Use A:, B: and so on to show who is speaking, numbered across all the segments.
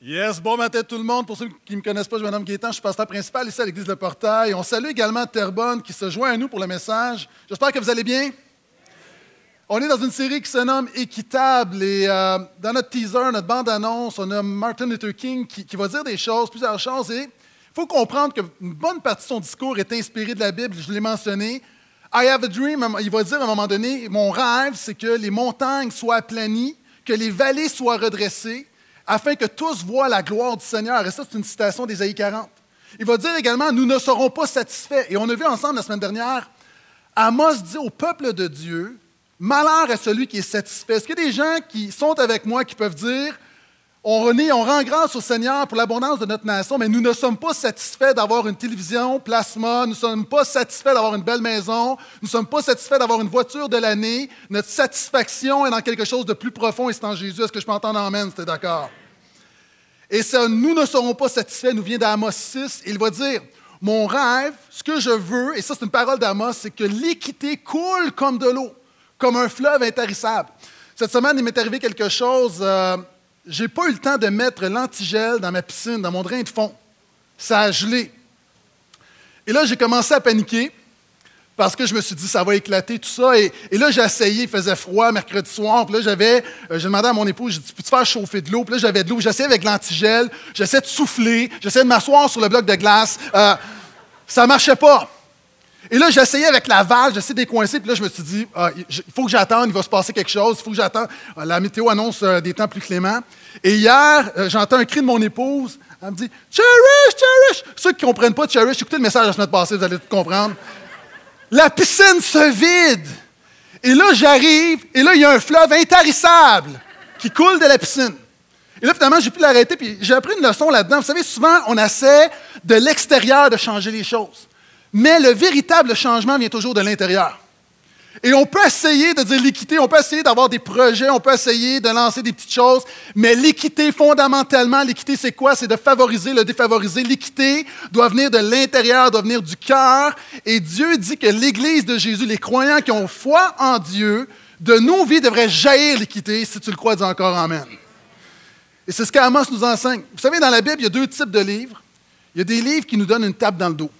A: Yes, bon matin tout le monde. Pour ceux qui ne me connaissent pas, je nomme Gaétan, je suis pasteur principal ici à l'église de Portail. On salue également Terrebonne qui se joint à nous pour le message. J'espère que vous allez bien. On est dans une série qui se nomme Équitable et euh, dans notre teaser, notre bande-annonce, on a Martin Luther King qui, qui va dire des choses, plusieurs choses et il faut comprendre qu'une bonne partie de son discours est inspirée de la Bible, je l'ai mentionné. I have a dream, il va dire à un moment donné, mon rêve, c'est que les montagnes soient aplanies, que les vallées soient redressées, afin que tous voient la gloire du Seigneur. Et ça, c'est une citation d'Ésaïe 40. Il va dire également, nous ne serons pas satisfaits. Et on a vu ensemble la semaine dernière, Amos dit au peuple de Dieu, malheur à celui qui est satisfait. Est-ce qu'il y a des gens qui sont avec moi qui peuvent dire, on, on rend grâce au Seigneur pour l'abondance de notre nation, mais nous ne sommes pas satisfaits d'avoir une télévision plasma, nous ne sommes pas satisfaits d'avoir une belle maison, nous ne sommes pas satisfaits d'avoir une voiture de l'année. Notre satisfaction est dans quelque chose de plus profond et c'est en Jésus. Est-ce que je peux entendre Amen? C'était d'accord? Et ça, nous ne serons pas satisfaits, nous vient d'Amos 6. Il va dire, mon rêve, ce que je veux, et ça c'est une parole d'Amos, c'est que l'équité coule comme de l'eau, comme un fleuve intarissable. Cette semaine, il m'est arrivé quelque chose. Euh, je n'ai pas eu le temps de mettre l'antigel dans ma piscine, dans mon drain de fond. Ça a gelé. Et là, j'ai commencé à paniquer parce que je me suis dit, ça va éclater, tout ça. Et, là, j'ai essayé, il faisait froid mercredi soir. Puis là, j'avais, euh, j'ai demandé à mon épouse, j'ai dit, peux-tu faire chauffer de l'eau? Puis là, j'avais de l'eau. J'essayais avec l'antigel, j'essayais de souffler, j'essayais de m'asseoir sur le bloc de glace. Euh, ça ne marchait pas. Et là, j'essayais avec la valve, j'essayais de décoincer, puis là, je me suis dit, ah, il faut que j'attende, il va se passer quelque chose, il faut que j'attende. Ah, la météo annonce euh, des temps plus cléments. Et hier, j'entends un cri de mon épouse. Elle me dit, Cherish, Cherish! Ceux qui ne comprennent pas Cherish, écoutez le message la semaine passée, vous allez tout comprendre. La piscine se vide. Et là, j'arrive, et là, il y a un fleuve intarissable qui coule de la piscine. Et là, finalement, j'ai pu l'arrêter, puis j'ai appris une leçon là-dedans. Vous savez, souvent, on essaie de l'extérieur de changer les choses. Mais le véritable changement vient toujours de l'intérieur. Et on peut essayer de dire l'équité, on peut essayer d'avoir des projets, on peut essayer de lancer des petites choses, mais l'équité, fondamentalement, l'équité, c'est quoi? C'est de favoriser le défavorisé. L'équité doit venir de l'intérieur, doit venir du cœur. Et Dieu dit que l'Église de Jésus, les croyants qui ont foi en Dieu, de nos vies devrait jaillir l'équité. Si tu le crois, dis encore Amen. Et c'est ce qu'Amos nous enseigne. Vous savez, dans la Bible, il y a deux types de livres. Il y a des livres qui nous donnent une tape dans le dos.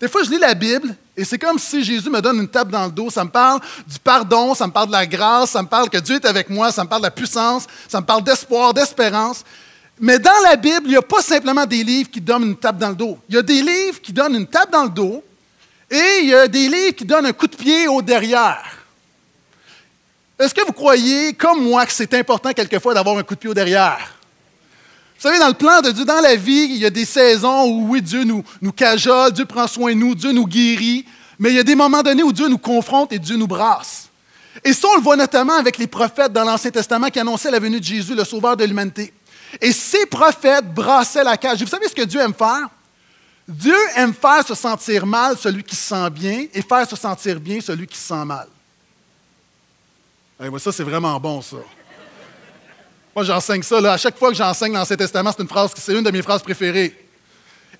A: Des fois, je lis la Bible et c'est comme si Jésus me donne une tape dans le dos. Ça me parle du pardon, ça me parle de la grâce, ça me parle que Dieu est avec moi, ça me parle de la puissance, ça me parle d'espoir, d'espérance. Mais dans la Bible, il n'y a pas simplement des livres qui donnent une tape dans le dos. Il y a des livres qui donnent une tape dans le dos et il y a des livres qui donnent un coup de pied au derrière. Est-ce que vous croyez, comme moi, que c'est important quelquefois d'avoir un coup de pied au derrière? Vous savez, dans le plan de Dieu, dans la vie, il y a des saisons où, oui, Dieu nous, nous cajole, Dieu prend soin de nous, Dieu nous guérit, mais il y a des moments donnés où Dieu nous confronte et Dieu nous brasse. Et ça, on le voit notamment avec les prophètes dans l'Ancien Testament qui annonçaient la venue de Jésus, le sauveur de l'humanité. Et ces prophètes brassaient la cage. Vous savez ce que Dieu aime faire? Dieu aime faire se sentir mal celui qui se sent bien et faire se sentir bien celui qui se sent mal. ça, c'est vraiment bon, ça. Moi, j'enseigne ça. Là. À chaque fois que j'enseigne l'Ancien Testament, c'est une phrase, c'est une de mes phrases préférées.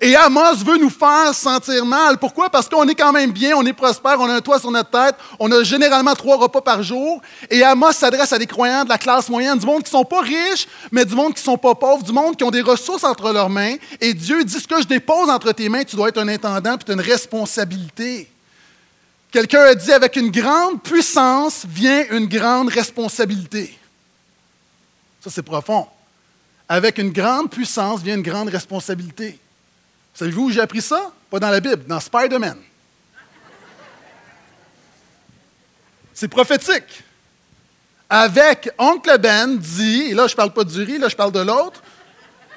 A: Et Amos veut nous faire sentir mal. Pourquoi? Parce qu'on est quand même bien, on est prospère, on a un toit sur notre tête, on a généralement trois repas par jour. Et Amos s'adresse à des croyants de la classe moyenne, du monde qui ne sont pas riches, mais du monde qui ne sont pas pauvres, du monde qui ont des ressources entre leurs mains. Et Dieu dit ce que je dépose entre tes mains, tu dois être un intendant, puis tu as une responsabilité. Quelqu'un a dit avec une grande puissance vient une grande responsabilité. Ça, c'est profond. Avec une grande puissance vient une grande responsabilité. Savez-vous où j'ai appris ça? Pas dans la Bible, dans Spider-Man. C'est prophétique. Avec Oncle Ben dit, et là je ne parle pas du riz, là je parle de l'autre.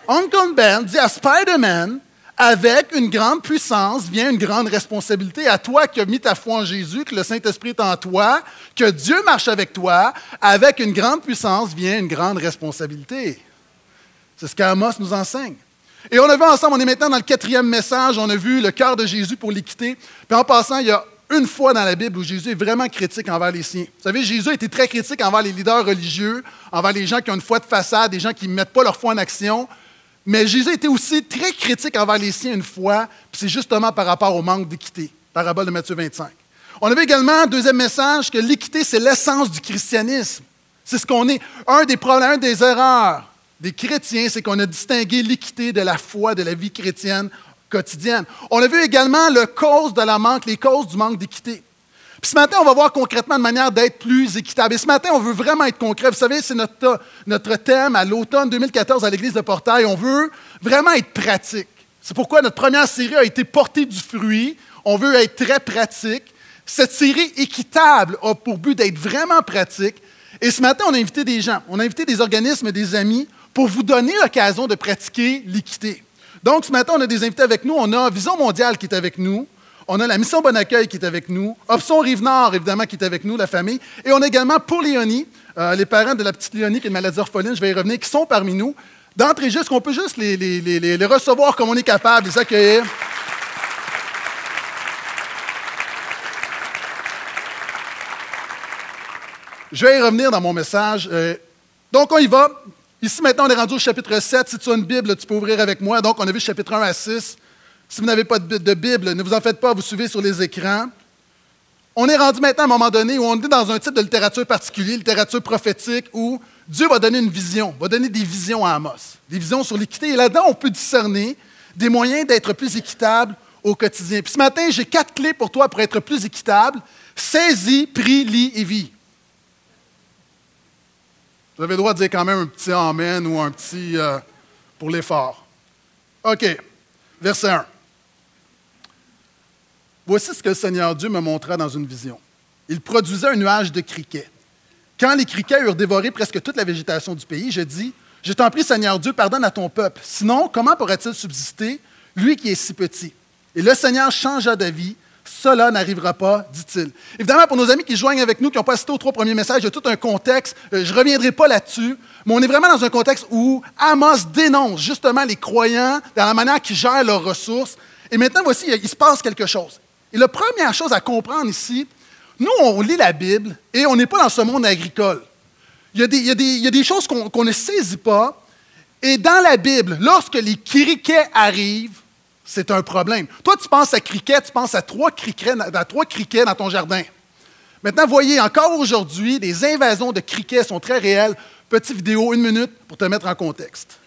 A: Oncle Ben dit à Spider-Man, avec une grande puissance vient une grande responsabilité. À toi qui as mis ta foi en Jésus, que le Saint-Esprit est en toi, que Dieu marche avec toi, avec une grande puissance vient une grande responsabilité. C'est ce qu'Amos nous enseigne. Et on a vu ensemble, on est maintenant dans le quatrième message, on a vu le cœur de Jésus pour l'équité. Puis en passant, il y a une fois dans la Bible où Jésus est vraiment critique envers les siens. Vous savez, Jésus a été très critique envers les leaders religieux, envers les gens qui ont une foi de façade, des gens qui ne mettent pas leur foi en action. Mais Jésus était aussi très critique envers les siens une fois, puis c'est justement par rapport au manque d'équité. Parabole de Matthieu 25. On avait également un deuxième message que l'équité, c'est l'essence du christianisme. C'est ce qu'on est. Un des problèmes, des erreurs des chrétiens, c'est qu'on a distingué l'équité de la foi, de la vie chrétienne quotidienne. On a vu également le cause de la manque, les causes du manque d'équité. Puis ce matin, on va voir concrètement de manière d'être plus équitable. Et ce matin, on veut vraiment être concret. Vous savez, c'est notre, notre thème à l'automne 2014 à l'Église de Portail. On veut vraiment être pratique. C'est pourquoi notre première série a été portée du fruit. On veut être très pratique. Cette série équitable a pour but d'être vraiment pratique. Et ce matin, on a invité des gens, on a invité des organismes, des amis, pour vous donner l'occasion de pratiquer l'équité. Donc, ce matin, on a des invités avec nous. On a Vision mondiale qui est avec nous. On a la Mission Bon Accueil qui est avec nous. Option Rive-Nord, évidemment, qui est avec nous, la famille. Et on a également pour Léonie, euh, les parents de la petite Léonie qui est une maladie orpheline, je vais y revenir, qui sont parmi nous. D'entrée juste, qu'on peut juste les, les, recevoir comme on est capable, les accueillir. Je vais y revenir dans mon message. Euh, donc, on y va. Ici, maintenant, on est rendu au chapitre 7. Si tu as une Bible, tu peux ouvrir avec moi. Donc, on a vu chapitre 1 à 6. Si vous n'avez pas de Bible, ne vous en faites pas, vous suivez sur les écrans. On est rendu maintenant à un moment donné où on est dans un type de littérature particulier, littérature prophétique, où Dieu va donner une vision, va donner des visions à Amos, des visions sur l'équité. Et là-dedans, on peut discerner des moyens d'être plus équitable au quotidien. Puis ce matin, j'ai quatre clés pour toi pour être plus équitable. Saisis, prie, lis et vis. Vous avez le droit de dire quand même un petit Amen ou un petit euh, pour l'effort. OK. Verset 1. Voici ce que le Seigneur Dieu me montra dans une vision. Il produisait un nuage de criquets. Quand les criquets eurent dévoré presque toute la végétation du pays, je dis Je t'en prie, Seigneur Dieu, pardonne à ton peuple. Sinon, comment pourrait-il subsister, lui qui est si petit Et le Seigneur changea d'avis cela n'arrivera pas, dit-il. Évidemment, pour nos amis qui joignent avec nous, qui n'ont pas assisté aux trois premiers messages, il y a tout un contexte. Euh, je ne reviendrai pas là-dessus, mais on est vraiment dans un contexte où Amos dénonce justement les croyants dans la manière qu'ils gèrent leurs ressources. Et maintenant, voici, il se passe quelque chose. Et la première chose à comprendre ici, nous, on lit la Bible et on n'est pas dans ce monde agricole. Il y a des, choses qu'on ne saisit pas. Et dans la Bible, lorsque les criquets arrivent, c'est un problème. Toi, tu penses à criquet, tu penses à trois criquets, à trois criquets dans ton jardin. Maintenant, voyez, encore aujourd'hui, les invasions de criquets sont très réelles. Petite vidéo, une minute, pour te mettre en contexte.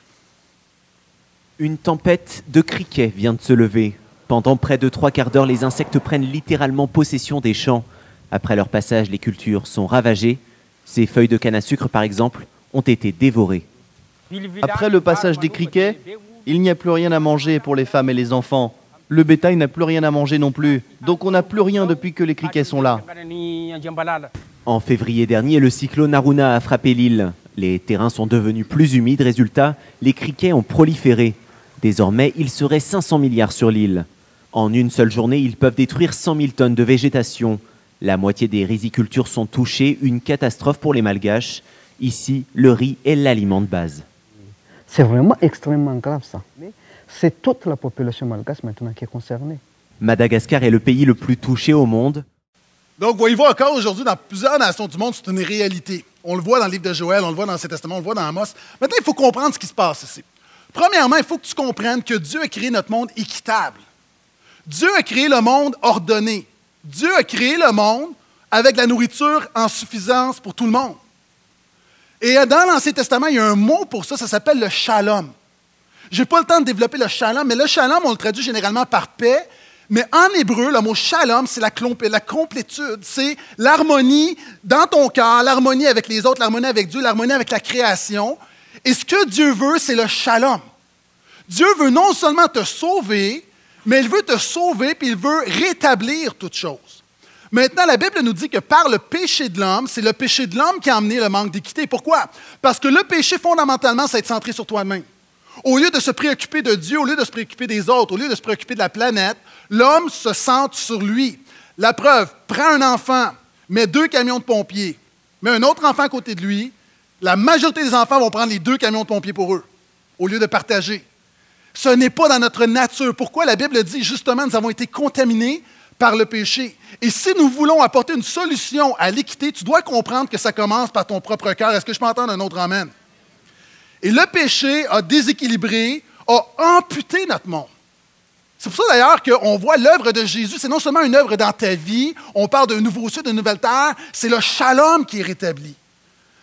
B: Une tempête de criquets vient de se lever. Pendant près de trois quarts d'heure, les insectes prennent littéralement possession des champs. Après leur passage, les cultures sont ravagées. Ces feuilles de canne à sucre, par exemple, ont été dévorées.
C: Après le passage des criquets, il n'y a plus rien à manger pour les femmes et les enfants. Le bétail n'a plus rien à manger non plus. Donc on n'a plus rien depuis que les criquets sont là.
B: En février dernier, le cyclone Aruna a frappé l'île. Les terrains sont devenus plus humides. Résultat, les criquets ont proliféré. Désormais, il serait 500 milliards sur l'île. En une seule journée, ils peuvent détruire 100 000 tonnes de végétation. La moitié des rizicultures sont touchées, une catastrophe pour les malgaches. Ici, le riz est l'aliment de base.
D: C'est vraiment extrêmement grave ça. C'est toute la population malgache maintenant qui est concernée.
B: Madagascar est le pays le plus touché au monde.
A: Donc, voyez-vous encore aujourd'hui, dans plusieurs nations du monde, c'est une réalité. On le voit dans le livre de Joël, on le voit dans l'Ancien Testament, on le voit dans Amos. Maintenant, il faut comprendre ce qui se passe ici. Premièrement, il faut que tu comprennes que Dieu a créé notre monde équitable. Dieu a créé le monde ordonné. Dieu a créé le monde avec la nourriture en suffisance pour tout le monde. Et dans l'Ancien Testament, il y a un mot pour ça, ça s'appelle le shalom. Je n'ai pas le temps de développer le shalom, mais le shalom, on le traduit généralement par paix. Mais en hébreu, le mot shalom, c'est la, la complétude, c'est l'harmonie dans ton cœur, l'harmonie avec les autres, l'harmonie avec Dieu, l'harmonie avec la création. Et ce que Dieu veut, c'est le shalom. Dieu veut non seulement te sauver, mais il veut te sauver, puis il veut rétablir toutes choses. Maintenant, la Bible nous dit que par le péché de l'homme, c'est le péché de l'homme qui a amené le manque d'équité. Pourquoi? Parce que le péché, fondamentalement, c'est être centré sur toi-même. Au lieu de se préoccuper de Dieu, au lieu de se préoccuper des autres, au lieu de se préoccuper de la planète, l'homme se centre sur lui. La preuve, prends un enfant, mets deux camions de pompiers, mets un autre enfant à côté de lui, la majorité des enfants vont prendre les deux camions de pompiers pour eux, au lieu de partager. Ce n'est pas dans notre nature. Pourquoi la Bible dit justement nous avons été contaminés par le péché? Et si nous voulons apporter une solution à l'équité, tu dois comprendre que ça commence par ton propre cœur. Est-ce que je peux entendre un autre Amen? Et le péché a déséquilibré, a amputé notre monde. C'est pour ça d'ailleurs qu'on voit l'œuvre de Jésus, c'est non seulement une œuvre dans ta vie, on parle d'un nouveau ciel, d'une nouvelle terre, c'est le shalom qui est rétabli.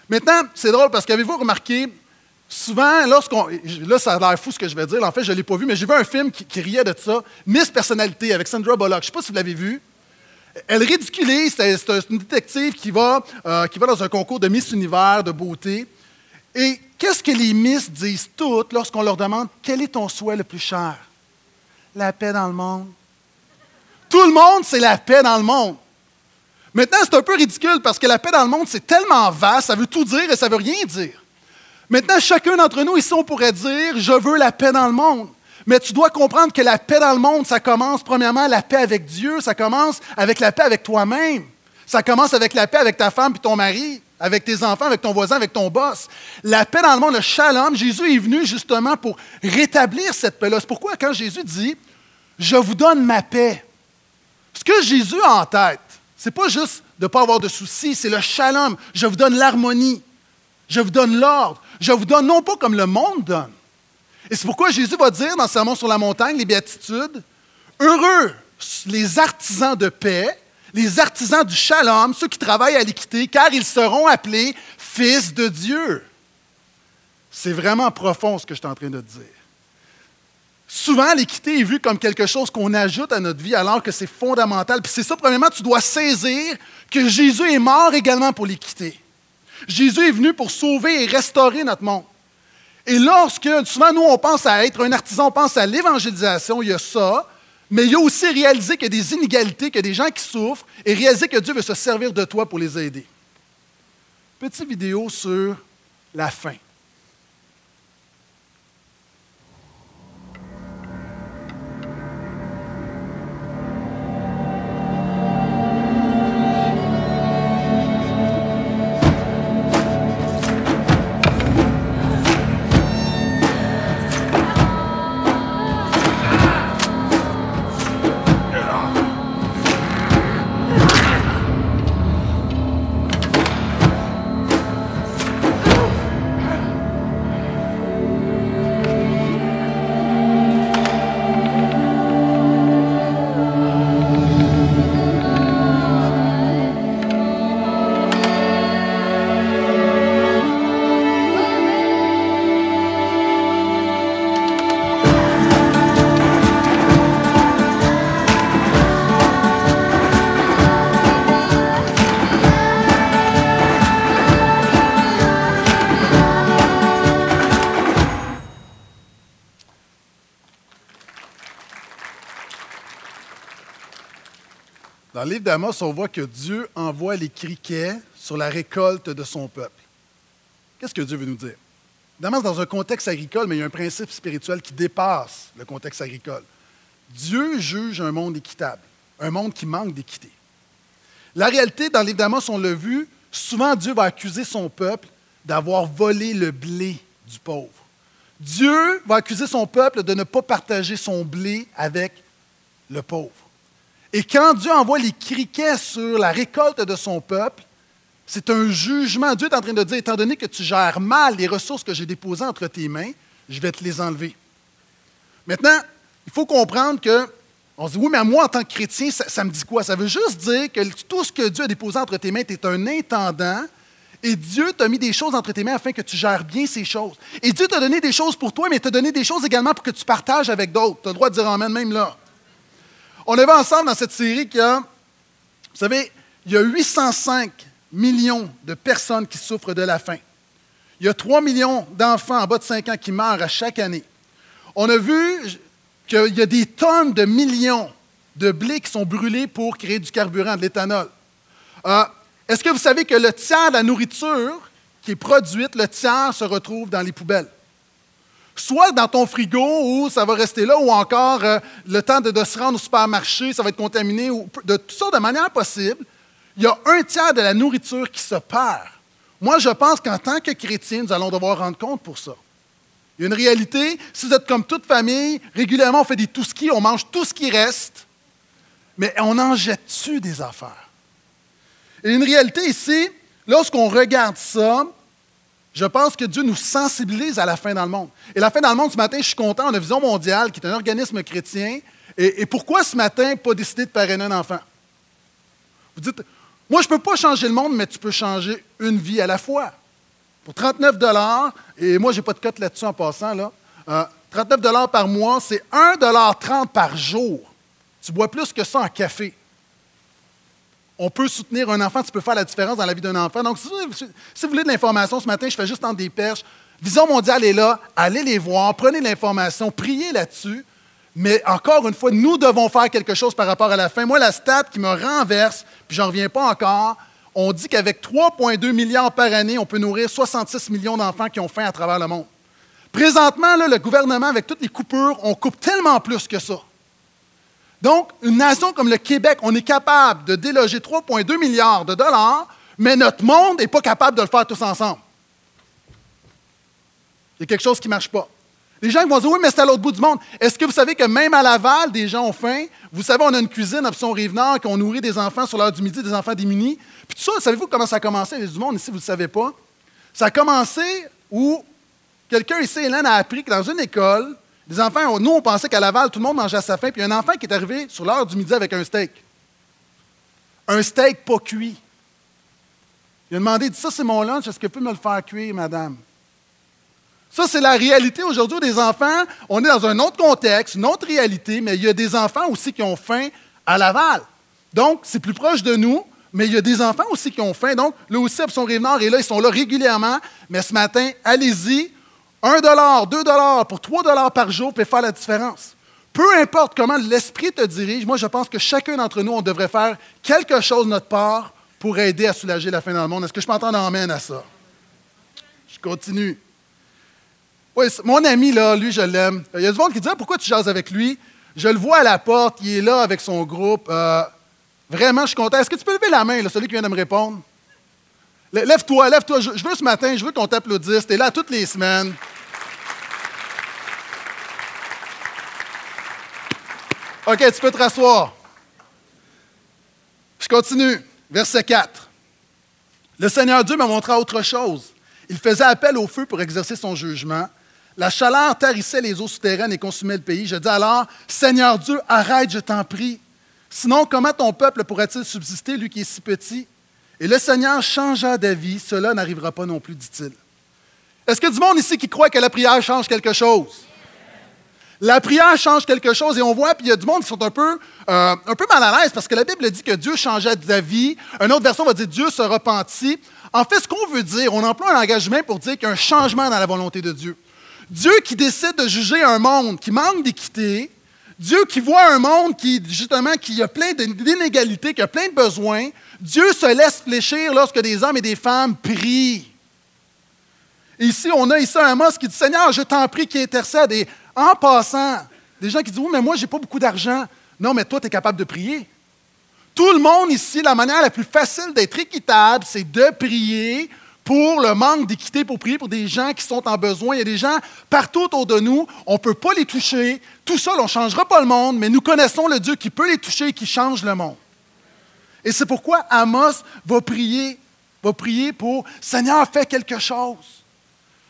A: Maintenant, c'est drôle parce qu'avez-vous remarqué, souvent, lorsqu'on. Là, ça a l'air fou ce que je vais dire. En fait, je ne l'ai pas vu, mais j'ai vu un film qui, riait de ça, Miss Personnalité, avec Sandra Bullock. Je ne sais pas si vous l'avez vu. Elle ridiculise, c'est une détective qui va, euh, qui va dans un concours de Miss Univers de beauté. Et qu'est-ce que les Miss disent toutes lorsqu'on leur demande quel est ton souhait le plus cher? La paix dans le monde. Tout le monde, c'est la paix dans le monde. Maintenant, c'est un peu ridicule parce que la paix dans le monde, c'est tellement vaste, ça veut tout dire et ça veut rien dire. Maintenant, chacun d'entre nous ici, on pourrait dire, je veux la paix dans le monde. Mais tu dois comprendre que la paix dans le monde, ça commence premièrement la paix avec Dieu, ça commence avec la paix avec toi-même. Ça commence avec la paix avec ta femme et ton mari, avec tes enfants, avec ton voisin, avec ton boss. La paix dans le monde, le shalom, Jésus est venu justement pour rétablir cette paix-là. C'est pourquoi quand Jésus dit, je vous donne ma paix, ce que Jésus a en tête, c'est pas juste de ne pas avoir de soucis, c'est le shalom. Je vous donne l'harmonie. Je vous donne l'ordre. Je vous donne non pas comme le monde donne. Et c'est pourquoi Jésus va dire dans Sermon sur la montagne, les béatitudes, heureux les artisans de paix, les artisans du shalom, ceux qui travaillent à l'équité, car ils seront appelés fils de Dieu. C'est vraiment profond ce que je suis en train de dire. Souvent, l'équité est vue comme quelque chose qu'on ajoute à notre vie alors que c'est fondamental. Puis c'est ça, premièrement, tu dois saisir que Jésus est mort également pour l'équité. Jésus est venu pour sauver et restaurer notre monde. Et lorsque, souvent, nous, on pense à être un artisan, on pense à l'évangélisation, il y a ça, mais il y a aussi réaliser qu'il y a des inégalités, qu'il y a des gens qui souffrent, et réaliser que Dieu veut se servir de toi pour les aider. Petite vidéo sur la fin. Le livre d'Amos, on voit que Dieu envoie les criquets sur la récolte de son peuple. Qu'est-ce que Dieu veut nous dire? D'Amos, dans un contexte agricole, mais il y a un principe spirituel qui dépasse le contexte agricole. Dieu juge un monde équitable, un monde qui manque d'équité. La réalité, dans le livre d'Amos, on l'a vu, souvent Dieu va accuser son peuple d'avoir volé le blé du pauvre. Dieu va accuser son peuple de ne pas partager son blé avec le pauvre. Et quand Dieu envoie les criquets sur la récolte de son peuple, c'est un jugement. Dieu est en train de dire, étant donné que tu gères mal les ressources que j'ai déposées entre tes mains, je vais te les enlever. Maintenant, il faut comprendre que, on se dit, oui, mais moi, en tant que chrétien, ça, me dit quoi? Ça veut juste dire que tout ce que Dieu a déposé entre tes mains, tu es un intendant, et Dieu t'a mis des choses entre tes mains afin que tu gères bien ces choses. Et Dieu t'a donné des choses pour toi, mais t'a donné des choses également pour que tu partages avec d'autres. Tu as le droit de dire Amen même là. On est ensemble dans cette série qu'il y a, vous savez, il y a 805 millions de personnes qui souffrent de la faim. Il y a 3 millions d'enfants en bas de 5 ans qui meurent à chaque année. On a vu qu'il y a des tonnes de millions de blés qui sont brûlés pour créer du carburant, de l'éthanol. Euh, est-ce que vous savez que le tiers de la nourriture qui est produite, le tiers se retrouve dans les poubelles? Soit dans ton frigo où ça va rester là, ou encore euh, le temps de, se rendre au supermarché, ça va être contaminé, ou, de tout ça de manière possible. Il y a un tiers de la nourriture qui se perd. Moi, je pense qu'en tant que chrétien, nous allons devoir rendre compte pour ça. Il y a une réalité, si vous êtes comme toute famille, régulièrement on fait des tout ski, on mange tout ce qui reste, mais on en jette-tu des affaires? Et une réalité ici, lorsqu'on regarde ça, je pense que Dieu nous sensibilise à la fin dans le monde. Et la fin dans le monde, ce matin, je suis content, on a Vision mondiale, qui est un organisme chrétien. Et, pourquoi ce matin, pas décider de parrainer un enfant? Vous dites, moi, je ne peux pas changer le monde, mais tu peux changer une vie à la fois. Pour 39 et moi, je n'ai pas de cote là-dessus en passant, là. 39 euh, par mois, c'est 1,30 par jour. Tu bois plus que ça en café. On peut soutenir un enfant, tu peux faire la différence dans la vie d'un enfant. Donc, si, vous voulez de l'information, ce matin, je fais juste en des perches. Vision mondiale est là, allez les voir, prenez l'information, priez là-dessus. Mais encore une fois, nous devons faire quelque chose par rapport à la faim. Moi, la stat qui me renverse, puis j'en reviens pas encore, on dit qu'avec 3,2 milliards par année, on peut nourrir 66 millions d'enfants qui ont faim à travers le monde. Présentement, le gouvernement, avec toutes les coupures, on coupe tellement plus que ça. Donc, une nation comme le Québec, on est capable de déloger 3,2 milliards de dollars, mais notre monde n'est pas capable de le faire tous ensemble. Il y a quelque chose qui ne marche pas. Les gens vont dire Oui, mais c'est à l'autre bout du monde. Est-ce que vous savez que même à Laval, des gens ont faim? Vous savez, on a une cuisine option Rive-Nord, qu'on nourrit des enfants sur l'heure du midi, des enfants démunis. Puis tout ça, savez-vous comment ça a commencé? Il y a du monde ici, vous ne le savez pas? Ça a commencé où quelqu'un ici, Hélène, a appris que dans une école, des enfants, nous, on pensait qu'à Laval, tout le monde mangeait à sa faim, puis un enfant qui est arrivé sur l'heure du midi avec un steak. Un steak pas cuit. Il a demandé, ça c'est mon lunch, est-ce que vous pouvez me le faire cuire, madame? Ça, c'est la réalité aujourd'hui des enfants. On est dans un autre contexte, une autre réalité, mais il y a des enfants aussi qui ont faim à Laval. Donc, c'est plus proche de nous, mais il y a des enfants aussi qui ont faim. Donc, là aussi, son Rive-Nord là, ils sont là régulièrement. Mais ce matin, allez-y. 1 2 pour 3 par jour peut faire la différence. Peu importe comment l'Esprit te dirige, moi, je pense que chacun d'entre nous, on devrait faire quelque chose de notre part pour aider à soulager la faim dans le monde. Est-ce que je m'entends en à ça? Je continue. Oui, mon ami, là, lui, je l'aime. Il y a du monde qui dit ah, Pourquoi tu jases avec lui? Je le vois à la porte, il est là avec son groupe. Euh, vraiment, je suis content. Est-ce que tu peux lever la main, celui qui vient de me répondre? Lève-toi, lève-toi. Je, veux ce matin, je veux qu'on t'applaudisse. Tu es là toutes les semaines. OK, tu peux te rasseoir. Je continue. Verset 4. Le Seigneur Dieu m'a montré autre chose. Il faisait appel au feu pour exercer son jugement. La chaleur tarissait les eaux souterraines et consumait le pays. Je dis alors, Seigneur Dieu, arrête, je t'en prie. Sinon, comment ton peuple pourrait-il subsister, lui qui est si petit? Et le Seigneur changea d'avis. Cela n'arrivera pas non plus, dit-il. Est-ce que du monde ici qui croit que la prière change quelque chose? La prière change quelque chose et on voit, puis il y a du monde qui sont un peu, euh, mal à l'aise parce que la Bible dit que Dieu changeait d'avis. Une autre version va dire Dieu se repentit. En fait, ce qu'on veut dire, on emploie un engagement pour dire qu'il y a un changement dans la volonté de Dieu. Dieu qui décide de juger un monde qui manque d'équité, Dieu qui voit un monde qui, justement, qui a plein d'inégalités, qui a plein de besoins, Dieu se laisse fléchir lorsque des hommes et des femmes prient. Ici, on a ici un Amos qui dit Seigneur, je t'en prie, qui intercède. Et en passant, des gens qui disent Oui, mais moi, je n'ai pas beaucoup d'argent. Non, mais toi, tu es capable de prier. Tout le monde ici, la manière la plus facile d'être équitable, c'est de prier pour le manque d'équité, pour prier pour des gens qui sont en besoin. Il y a des gens partout autour de nous, on ne peut pas les toucher. Tout seul, on ne changera pas le monde, mais nous connaissons le Dieu qui peut les toucher et qui change le monde. Et c'est pourquoi Amos va prier, va prier pour Seigneur, fais quelque chose.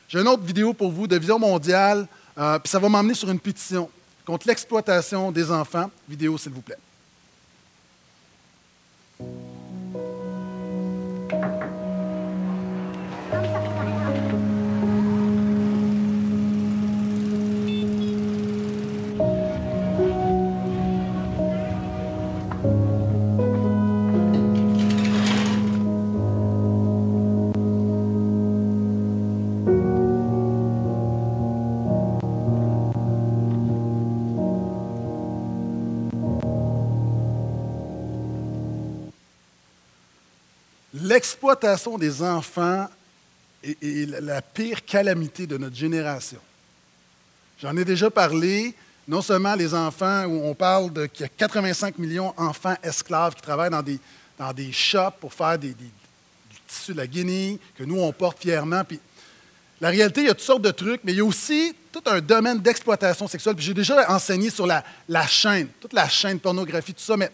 A: J'ai une autre vidéo pour vous de Vision mondiale, euh, puis ça va m'emmener sur une pétition contre l'exploitation des enfants. Vidéo, s'il vous plaît. L'exploitation des enfants est, la pire calamité de notre génération. J'en ai déjà parlé, non seulement les enfants, où on parle de qu'il y a 85 millions d'enfants esclaves qui travaillent dans des, dans des shops pour faire des, du tissu de la guinée, que nous, on porte fièrement. Puis, la réalité, il y a toutes sortes de trucs, mais il y a aussi tout un domaine d'exploitation sexuelle. J'ai déjà enseigné sur la, la, chaîne, toute la chaîne pornographie, tout ça, mais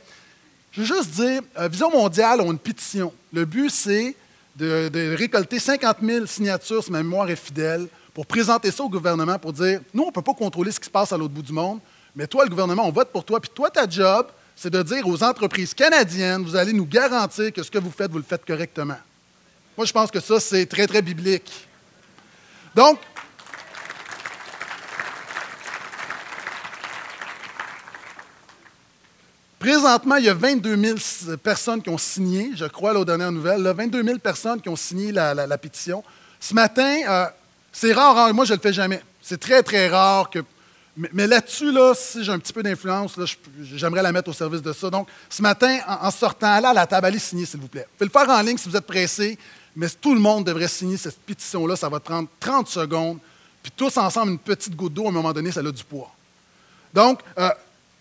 A: je veux juste dire, euh, Vision mondiale a une pétition. Le but, c'est de, récolter 50 000 signatures, si ma mémoire est fidèle, pour présenter ça au gouvernement, pour dire, nous, on ne peut pas contrôler ce qui se passe à l'autre bout du monde, mais toi, le gouvernement, on vote pour toi. Puis toi, ta job, c'est de dire aux entreprises canadiennes, vous allez nous garantir que ce que vous faites, vous le faites correctement. Moi, je pense que ça, c'est très, très biblique. Donc, Présentement, il y a 22 000 personnes qui ont signé, je crois, la dernière nouvelle, 22 000 personnes qui ont signé la, pétition. Ce matin, euh, c'est rare, hein, moi je ne le fais jamais. C'est très, très rare que. Mais, là-dessus, là, si j'ai un petit peu d'influence, j'aimerais la mettre au service de ça. Donc, ce matin, en, sortant là, à la table, allez signer, s'il vous plaît. Vous pouvez le faire en ligne si vous êtes pressé, mais tout le monde devrait signer cette pétition-là. Ça va prendre 30 secondes. Puis tous ensemble, une petite goutte d'eau, à un moment donné, ça a du poids. Donc, euh,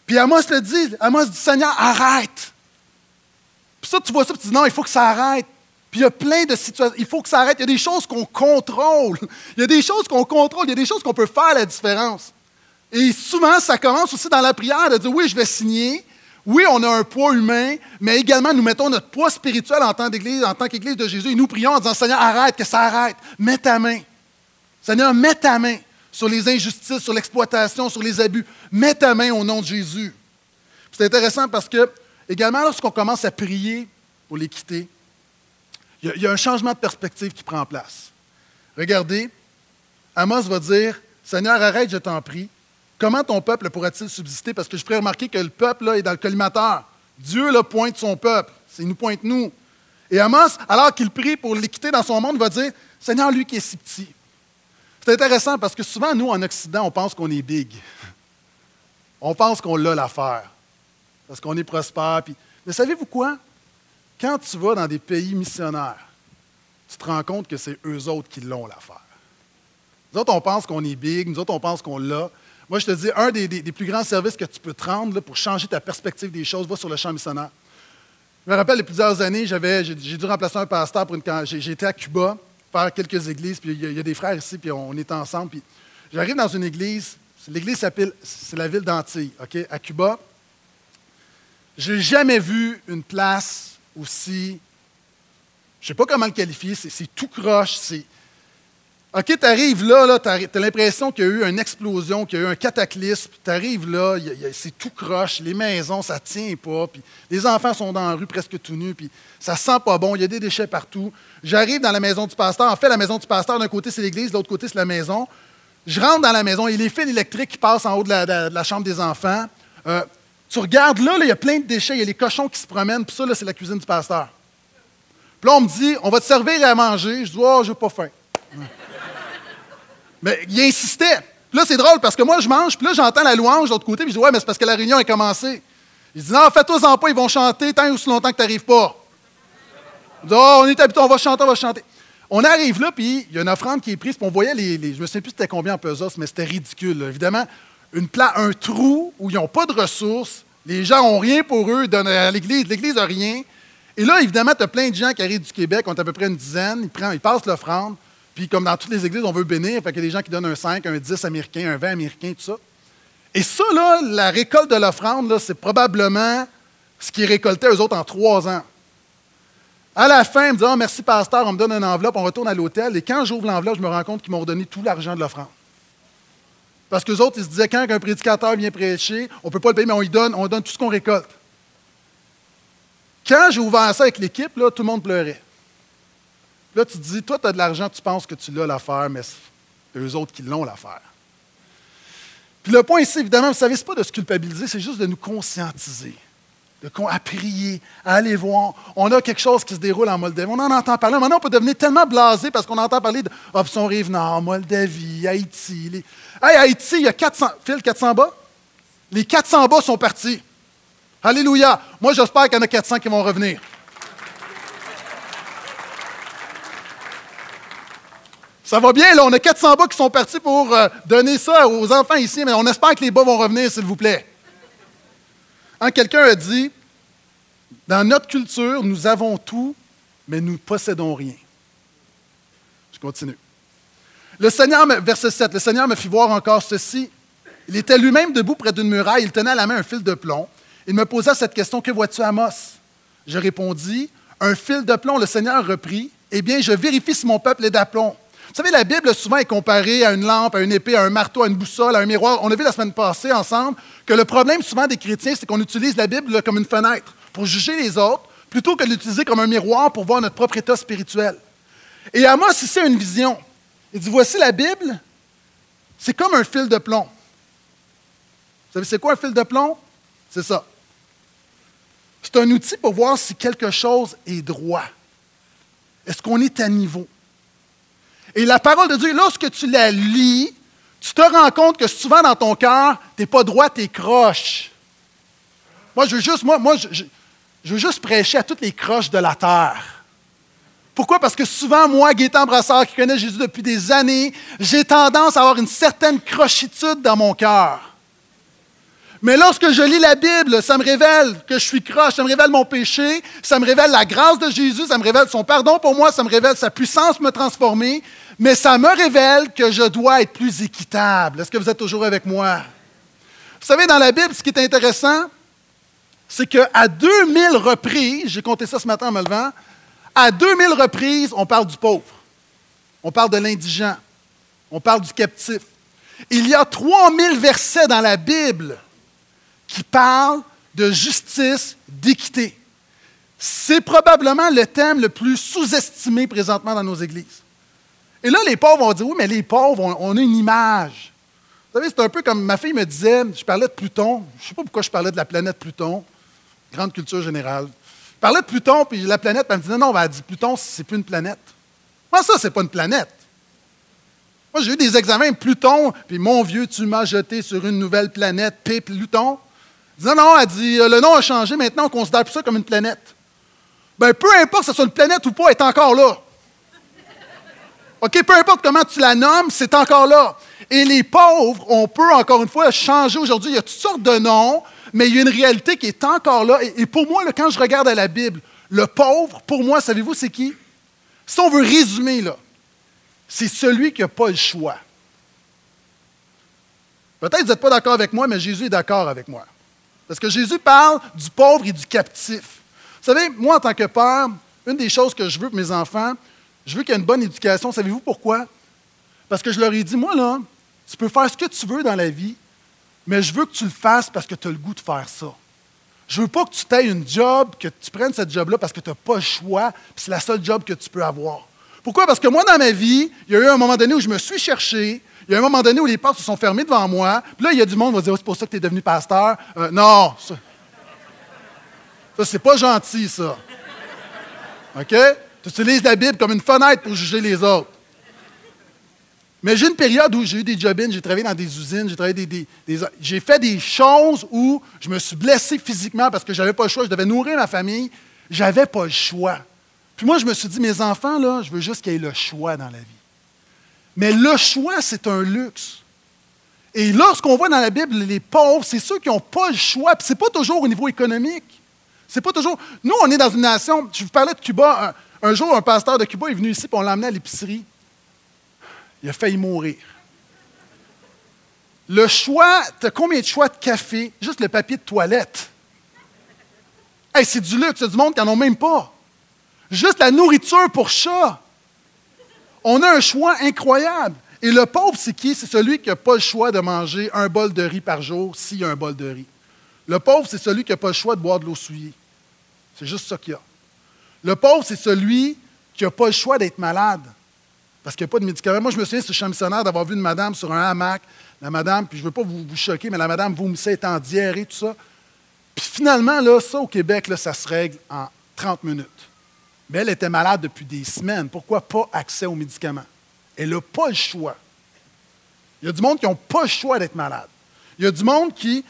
A: puis Amos le dit, Amos dit, Seigneur, arrête. Puis ça, tu vois ça, puis tu dis, non, il faut que ça arrête. Puis il y a plein de situations, il faut que ça arrête. Il y a des choses qu'on contrôle. Il y a des choses qu'on contrôle, il y a des choses qu'on peut faire la différence. Et souvent, ça commence aussi dans la prière de dire, oui, je vais signer. Oui, on a un poids humain, mais également, nous mettons notre poids spirituel en tant qu'Église, en tant qu'Église de Jésus, et nous prions en disant, Seigneur, arrête, que ça arrête. Mets ta main. Seigneur, mets ta main sur les injustices, sur l'exploitation, sur les abus. Mets ta main au nom de Jésus. C'est intéressant parce que, également, lorsqu'on commence à prier pour l'équité, il y, a un changement de perspective qui prend place. Regardez, Amos va dire Seigneur, arrête, je t'en prie. Comment ton peuple pourra-t-il subsister? Parce que je ferai remarquer que le peuple est dans le collimateur. Dieu là, pointe son peuple. Il nous pointe nous. Et Amos, alors qu'il prie pour l'équité dans son monde, va dire Seigneur, lui qui est si petit, c'est intéressant parce que souvent, nous, en Occident, on pense qu'on est big. On pense qu'on l'a l'affaire. Parce qu'on est prospère. Mais savez-vous quoi? Quand tu vas dans des pays missionnaires, tu te rends compte que c'est eux autres qui l'ont l'affaire. Nous autres, on pense qu'on est big. Nous autres, on pense qu'on l'a. Moi, je te dis, un des, plus grands services que tu peux te rendre pour changer ta perspective des choses, va sur le champ missionnaire. Je me rappelle, il y a plusieurs années, j'ai dû remplacer un pasteur pour une. J'étais à Cuba faire quelques églises, puis il y, a des frères ici, puis on est ensemble. Puis j'arrive dans une église, l'église s'appelle, c'est la ville d'Antilles, OK, à Cuba. Je n'ai jamais vu une place aussi, je ne sais pas comment le qualifier, c'est tout croche, c'est OK, tu arrives là, tu as, l'impression qu'il y a eu une explosion, qu'il y a eu un cataclysme. Tu arrives là, c'est tout croche, les maisons, ça ne tient pas. Puis les enfants sont dans la rue presque tout nus, puis ça sent pas bon, il y a des déchets partout. J'arrive dans la maison du pasteur. En fait, la maison du pasteur, d'un côté, c'est l'église, de l'autre côté, c'est la maison. Je rentre dans la maison, il y a les fils électriques qui passent en haut de la, chambre des enfants. Euh, tu regardes là, il y a plein de déchets, il y a les cochons qui se promènent, puis ça, c'est la cuisine du pasteur. Puis là, on me dit, on va te servir à manger. Je dis, oh, j'ai pas faim. Mais il insistait. là, c'est drôle parce que moi, je mange, puis là, j'entends la louange de l'autre côté, puis je dis Ouais, mais c'est parce que la réunion a commencé. Il dit Non, fais-toi-en pas, ils vont chanter tant ou si longtemps que tu n'arrives pas. Je dis Oh, on est habitué, on va chanter, on va chanter. On arrive là, puis il y a une offrande qui est prise, puis on voyait les. je ne me souviens plus c'était combien en pesos, mais c'était ridicule. Évidemment, un trou où ils n'ont pas de ressources, les gens n'ont rien pour eux, à l'Église, l'Église n'a rien. Et là, évidemment, tu as plein de gens qui arrivent du Québec, on est à peu près une dizaine, ils, ils passent l'offrande. Puis comme dans toutes les églises, on veut bénir, fait qu'il y a des gens qui donnent un 5, un 10 américain, un 20 américain, tout ça. Et ça, là, la récolte de l'offrande, c'est probablement ce qui est récolté eux autres en trois ans. À la fin, ils me disent oh, merci, pasteur, on me donne une enveloppe, on retourne à l'hôtel. Et quand j'ouvre l'enveloppe, je me rends compte qu'ils m'ont donné tout l'argent de l'offrande. Parce qu'eux autres, ils se disaient quand un prédicateur vient prêcher, on ne peut pas le payer, mais on lui donne, on donne tout ce qu'on récolte. Quand j'ai ouvert ça avec l'équipe, tout le monde pleurait. Là, tu te dis, toi, tu as de l'argent, tu penses que tu l'as l'affaire, mais c'est eux autres qui l'ont l'affaire. Puis le point ici, évidemment, vous savez, ce n'est pas de se culpabiliser, c'est juste de nous conscientiser, de, à prier, à aller voir. On a quelque chose qui se déroule en Moldavie. On en entend parler. Maintenant, on peut devenir tellement blasé parce qu'on entend parler d'option rive nord, Moldavie, Haïti. Les... Hey, Haïti, il y a 400. Phil, 400 bas? Les 400 bas sont partis. Alléluia. Moi, j'espère qu'il y en a 400 qui vont revenir. Ça va bien, là, on a 400 bas qui sont partis pour euh, donner ça aux enfants ici, mais on espère que les bas vont revenir, s'il vous plaît. Hein, quelqu'un a dit, dans notre culture, nous avons tout, mais nous ne possédons rien. Je continue. Le Seigneur, verset 7, le Seigneur me fit voir encore ceci. Il était lui-même debout près d'une muraille, il tenait à la main un fil de plomb. Il me posa cette question, que vois-tu, Amos? Je répondis, un fil de plomb. Le Seigneur reprit, eh bien, je vérifie si mon peuple est d'aplomb. Vous savez, la Bible souvent est comparée à une lampe, à une épée, à un marteau, à une boussole, à un miroir. On a vu la semaine passée ensemble que le problème souvent des chrétiens, c'est qu'on utilise la Bible comme une fenêtre pour juger les autres plutôt que de l'utiliser comme un miroir pour voir notre propre état spirituel. Et Amos, ici, a une vision. Il dit Voici la Bible, c'est comme un fil de plomb. Vous savez, c'est quoi un fil de plomb? C'est ça. C'est un outil pour voir si quelque chose est droit. Est-ce qu'on est à niveau? Et la parole de Dieu, lorsque tu la lis, tu te rends compte que souvent dans ton cœur, tu n'es pas droit, tu es croche. Moi, je veux juste, moi, moi je, veux juste prêcher à toutes les croches de la terre. Pourquoi? Parce que souvent, moi, Gaétan Brassard, qui connaît Jésus depuis des années, j'ai tendance à avoir une certaine crochitude dans mon cœur. Mais lorsque je lis la Bible, ça me révèle que je suis croche, ça me révèle mon péché, ça me révèle la grâce de Jésus, ça me révèle son pardon pour moi, ça me révèle sa puissance me transformer, mais ça me révèle que je dois être plus équitable. Est-ce que vous êtes toujours avec moi? Vous savez, dans la Bible, ce qui est intéressant, c'est qu'à 2000 reprises, j'ai compté ça ce matin en me levant, à 2000 reprises, on parle du pauvre, on parle de l'indigent, on parle du captif. Il y a 3000 versets dans la Bible qui parlent de justice, d'équité. C'est probablement le thème le plus sous-estimé présentement dans nos églises. Et là, les pauvres vont dire, oui, mais les pauvres, on, a une image. Vous savez, c'est un peu comme ma fille me disait, je parlais de Pluton, je ne sais pas pourquoi je parlais de la planète Pluton, grande culture générale. Je parlais de Pluton, puis la planète, elle me disait, non, elle dit, Pluton, c'est plus une planète. Moi, ça, c'est pas une planète. Moi, j'ai eu des examens, Pluton, puis mon vieux, tu m'as jeté sur une nouvelle planète, P. Pluton. Non, non, elle dit, le nom a changé, maintenant on considère plus ça comme une planète. Bien, peu importe si c'est une planète ou pas, elle est encore là. OK, peu importe comment tu la nommes, c'est encore là. Et les pauvres, on peut encore une fois changer aujourd'hui. Il y a toutes sortes de noms, mais il y a une réalité qui est encore là. Et, pour moi, quand je regarde à la Bible, le pauvre, pour moi, savez-vous, c'est qui? Si on veut résumer, là, c'est celui qui n'a pas le choix. Peut-être que vous n'êtes pas d'accord avec moi, mais Jésus est d'accord avec moi. Parce que Jésus parle du pauvre et du captif. Vous savez, moi, en tant que père, une des choses que je veux pour mes enfants, je veux qu'il y ait une bonne éducation. Savez-vous pourquoi? Parce que je leur ai dit, moi, là, tu peux faire ce que tu veux dans la vie, mais je veux que tu le fasses parce que tu as le goût de faire ça. Je veux pas que tu aies une job, que tu prennes cette job-là parce que tu n'as pas le choix, puis c'est la seule job que tu peux avoir. Pourquoi? Parce que moi, dans ma vie, il y a eu un moment donné où je me suis cherché, il y a un moment donné où les portes se sont fermées devant moi, puis là, il y a du monde qui va dire, oh, c'est pour ça que tu es devenu pasteur. Euh, non, ça, ça c'est pas gentil, ça. OK? Tu utilises la Bible comme une fenêtre pour juger les autres. Mais j'ai une période où j'ai eu des job j'ai travaillé dans des usines, j'ai travaillé des, j'ai fait des choses où je me suis blessé physiquement parce que je n'avais pas le choix, je devais nourrir ma famille, j'avais pas le choix. Puis moi, je me suis dit, mes enfants, là, je veux juste qu'ils aient le choix dans la vie. Mais le choix, c'est un luxe. Et lorsqu'on voit dans la Bible les pauvres, c'est ceux qui n'ont pas le choix. Puis ce n'est pas toujours au niveau économique. C'est pas toujours. Nous, on est dans une nation. Je vous parlais de Cuba. Un jour, un pasteur de Cuba est venu ici, et on l'a à l'épicerie. Il a failli mourir. Le choix, tu as combien de choix de café? Juste le papier de toilette. Hey, c'est du luxe, c'est du monde qui n'en ont même pas. Juste la nourriture pour chat. On a un choix incroyable. Et le pauvre, c'est qui? C'est celui qui n'a pas le choix de manger un bol de riz par jour s'il y a un bol de riz. Le pauvre, c'est celui qui n'a pas le choix de boire de l'eau souillée. C'est juste ça qu'il y a. Le pauvre, c'est celui qui n'a pas le choix d'être malade parce qu'il n'y a pas de médicaments. Moi, je me souviens, suis missionnaire, d'avoir vu une madame sur un hamac. La madame, puis je ne veux pas vous, choquer, mais la madame vomissait, était en diarrhée, tout ça. Puis finalement, là, ça, au Québec, là, ça se règle en 30 minutes. Mais elle était malade depuis des semaines. Pourquoi pas accès aux médicaments? Elle n'a pas le choix. Il y a du monde qui n'a pas le choix d'être malade. Il y a du monde qui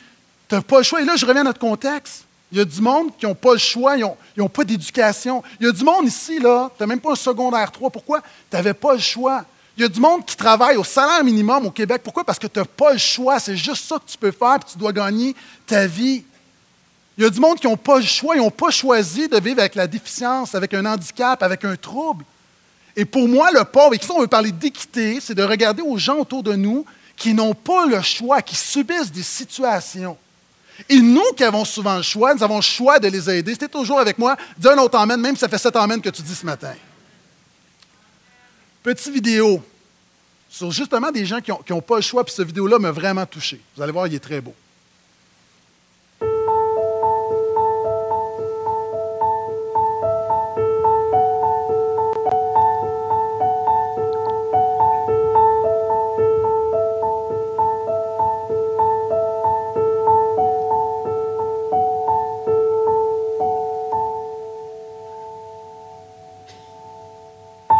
A: n'a pas le choix. Et là, je reviens à notre contexte. Il y a du monde qui n'ont pas le choix, ils n'ont pas d'éducation. Il y a du monde ici, là, tu n'as même pas un secondaire 3. Pourquoi? Tu n'avais pas le choix? Il y a du monde qui travaille au salaire minimum au Québec. Pourquoi? Parce que tu n'as pas le choix. C'est juste ça que tu peux faire, et tu dois gagner ta vie. Il y a du monde qui n'ont pas le choix, ils n'ont pas choisi de vivre avec la déficience, avec un handicap, avec un trouble. Et pour moi, le pauvre, et si on veut parler d'équité, c'est de regarder aux gens autour de nous qui n'ont pas le choix, qui subissent des situations. Et nous qui avons souvent le choix, nous avons le choix de les aider. C'était toujours avec moi, dis un autre amène, même si ça fait sept amènes que tu dis ce matin. Petite vidéo sur justement des gens qui n'ont pas le choix, puis cette vidéo-là m'a vraiment touché. Vous allez voir, il est très beau.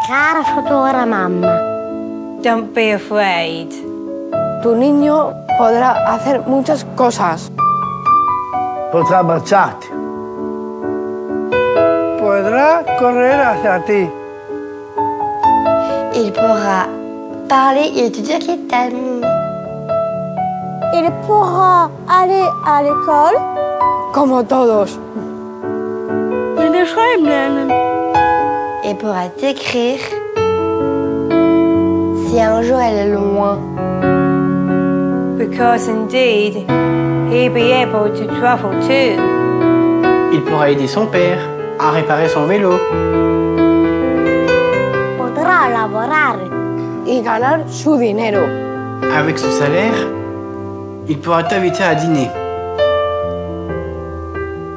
E: A mamá.
F: Don't be afraid.
G: Tu niño podrá hacer muchas cosas.
H: Podrá marcharte.
I: Podrá correr hacia ti.
E: Il pourra parler et te dire qu'il t'aime.
J: Il pourra aller à l'école.
G: Como todos.
J: Il
E: pourra t'écrire si un jour elle est loin.
F: Because indeed, he'll be able to travel too.
I: Il pourra aider son père à réparer son vélo.
J: Podrá laborar.
G: Y ganar su dinero.
I: Avec ce salaire, il pourra t'inviter à dîner.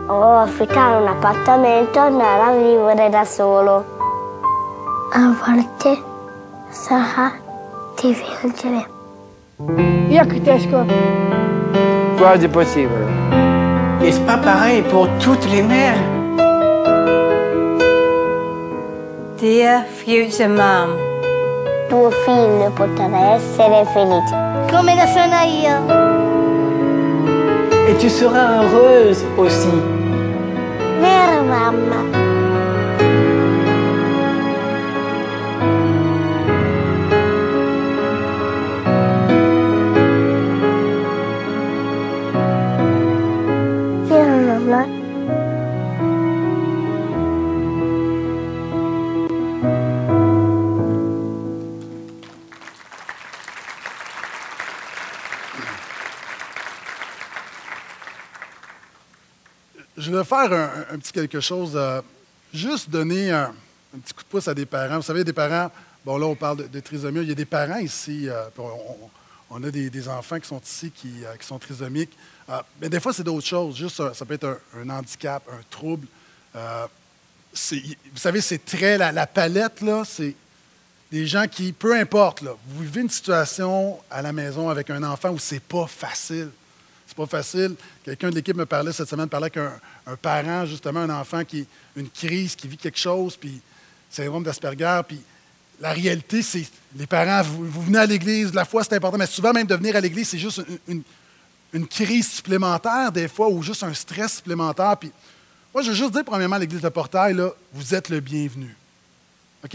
E: O affittare un appartamento e andare a vivere da solo. A volte sarà difficile.
G: Jak těžko.
I: Quasi possible? Est-ce pas pareil pour toutes les mères?
F: Dear future mom,
E: Tuo figlio potrà essere felice. Come lo sono io.
I: Et tu seras heureuse aussi.
E: Vero mamma?
A: Je vais faire un, petit quelque chose, euh, juste donner un, petit coup de pouce à des parents. Vous savez, des parents, bon là on parle de, de trisomie, il y a des parents ici, euh, on, on a des, enfants qui sont ici qui, euh, sont trisomiques, Euh, mais des fois c'est d'autres choses, juste ça peut être un, handicap, un trouble. Euh, vous savez, c'est très, la, palette, là, c'est des gens qui, peu importe, vous vivez une situation à la maison avec un enfant où c'est pas facile. C'est pas facile. Quelqu'un de l'équipe me parlait cette semaine, parlait qu'un un parent, justement, un enfant qui une crise, qui vit quelque chose, puis syndrome d'Asperger, puis la réalité, c'est les parents, vous, venez à l'église, la foi, c'est important, mais souvent même de venir à l'église, c'est juste une, crise supplémentaire, des fois, ou juste un stress supplémentaire. Puis moi, je veux juste dire, premièrement, à l'église de Portail, là, vous êtes le bienvenu.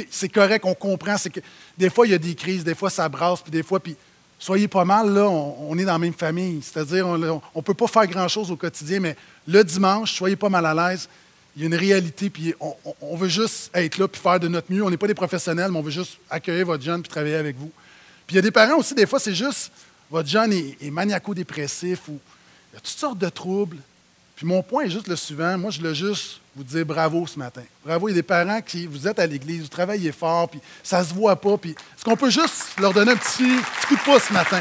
A: C'est correct, on comprend. Que des fois, il y a des crises, des fois, ça brasse, puis des fois, puis soyez pas mal, là, on, on est dans la même famille. C'est-à-dire, on ne peut pas faire grand-chose au quotidien, mais le dimanche, soyez pas mal à l'aise. Il y a une réalité, puis on, veut juste être là, puis faire de notre mieux. On n'est pas des professionnels, mais on veut juste accueillir votre jeune, puis travailler avec vous. Puis il y a des parents aussi, des fois, c'est juste, votre jeune est, est maniaco-dépressif, ou il y a toutes sortes de troubles. Puis mon point est juste le suivant. Moi, je voulais juste vous dire bravo ce matin. Bravo, il y a des parents qui, vous êtes à l'église, vous travaillez fort, puis ça se voit pas. Puis est-ce qu'on peut juste leur donner un petit, petit coup de pouce ce matin?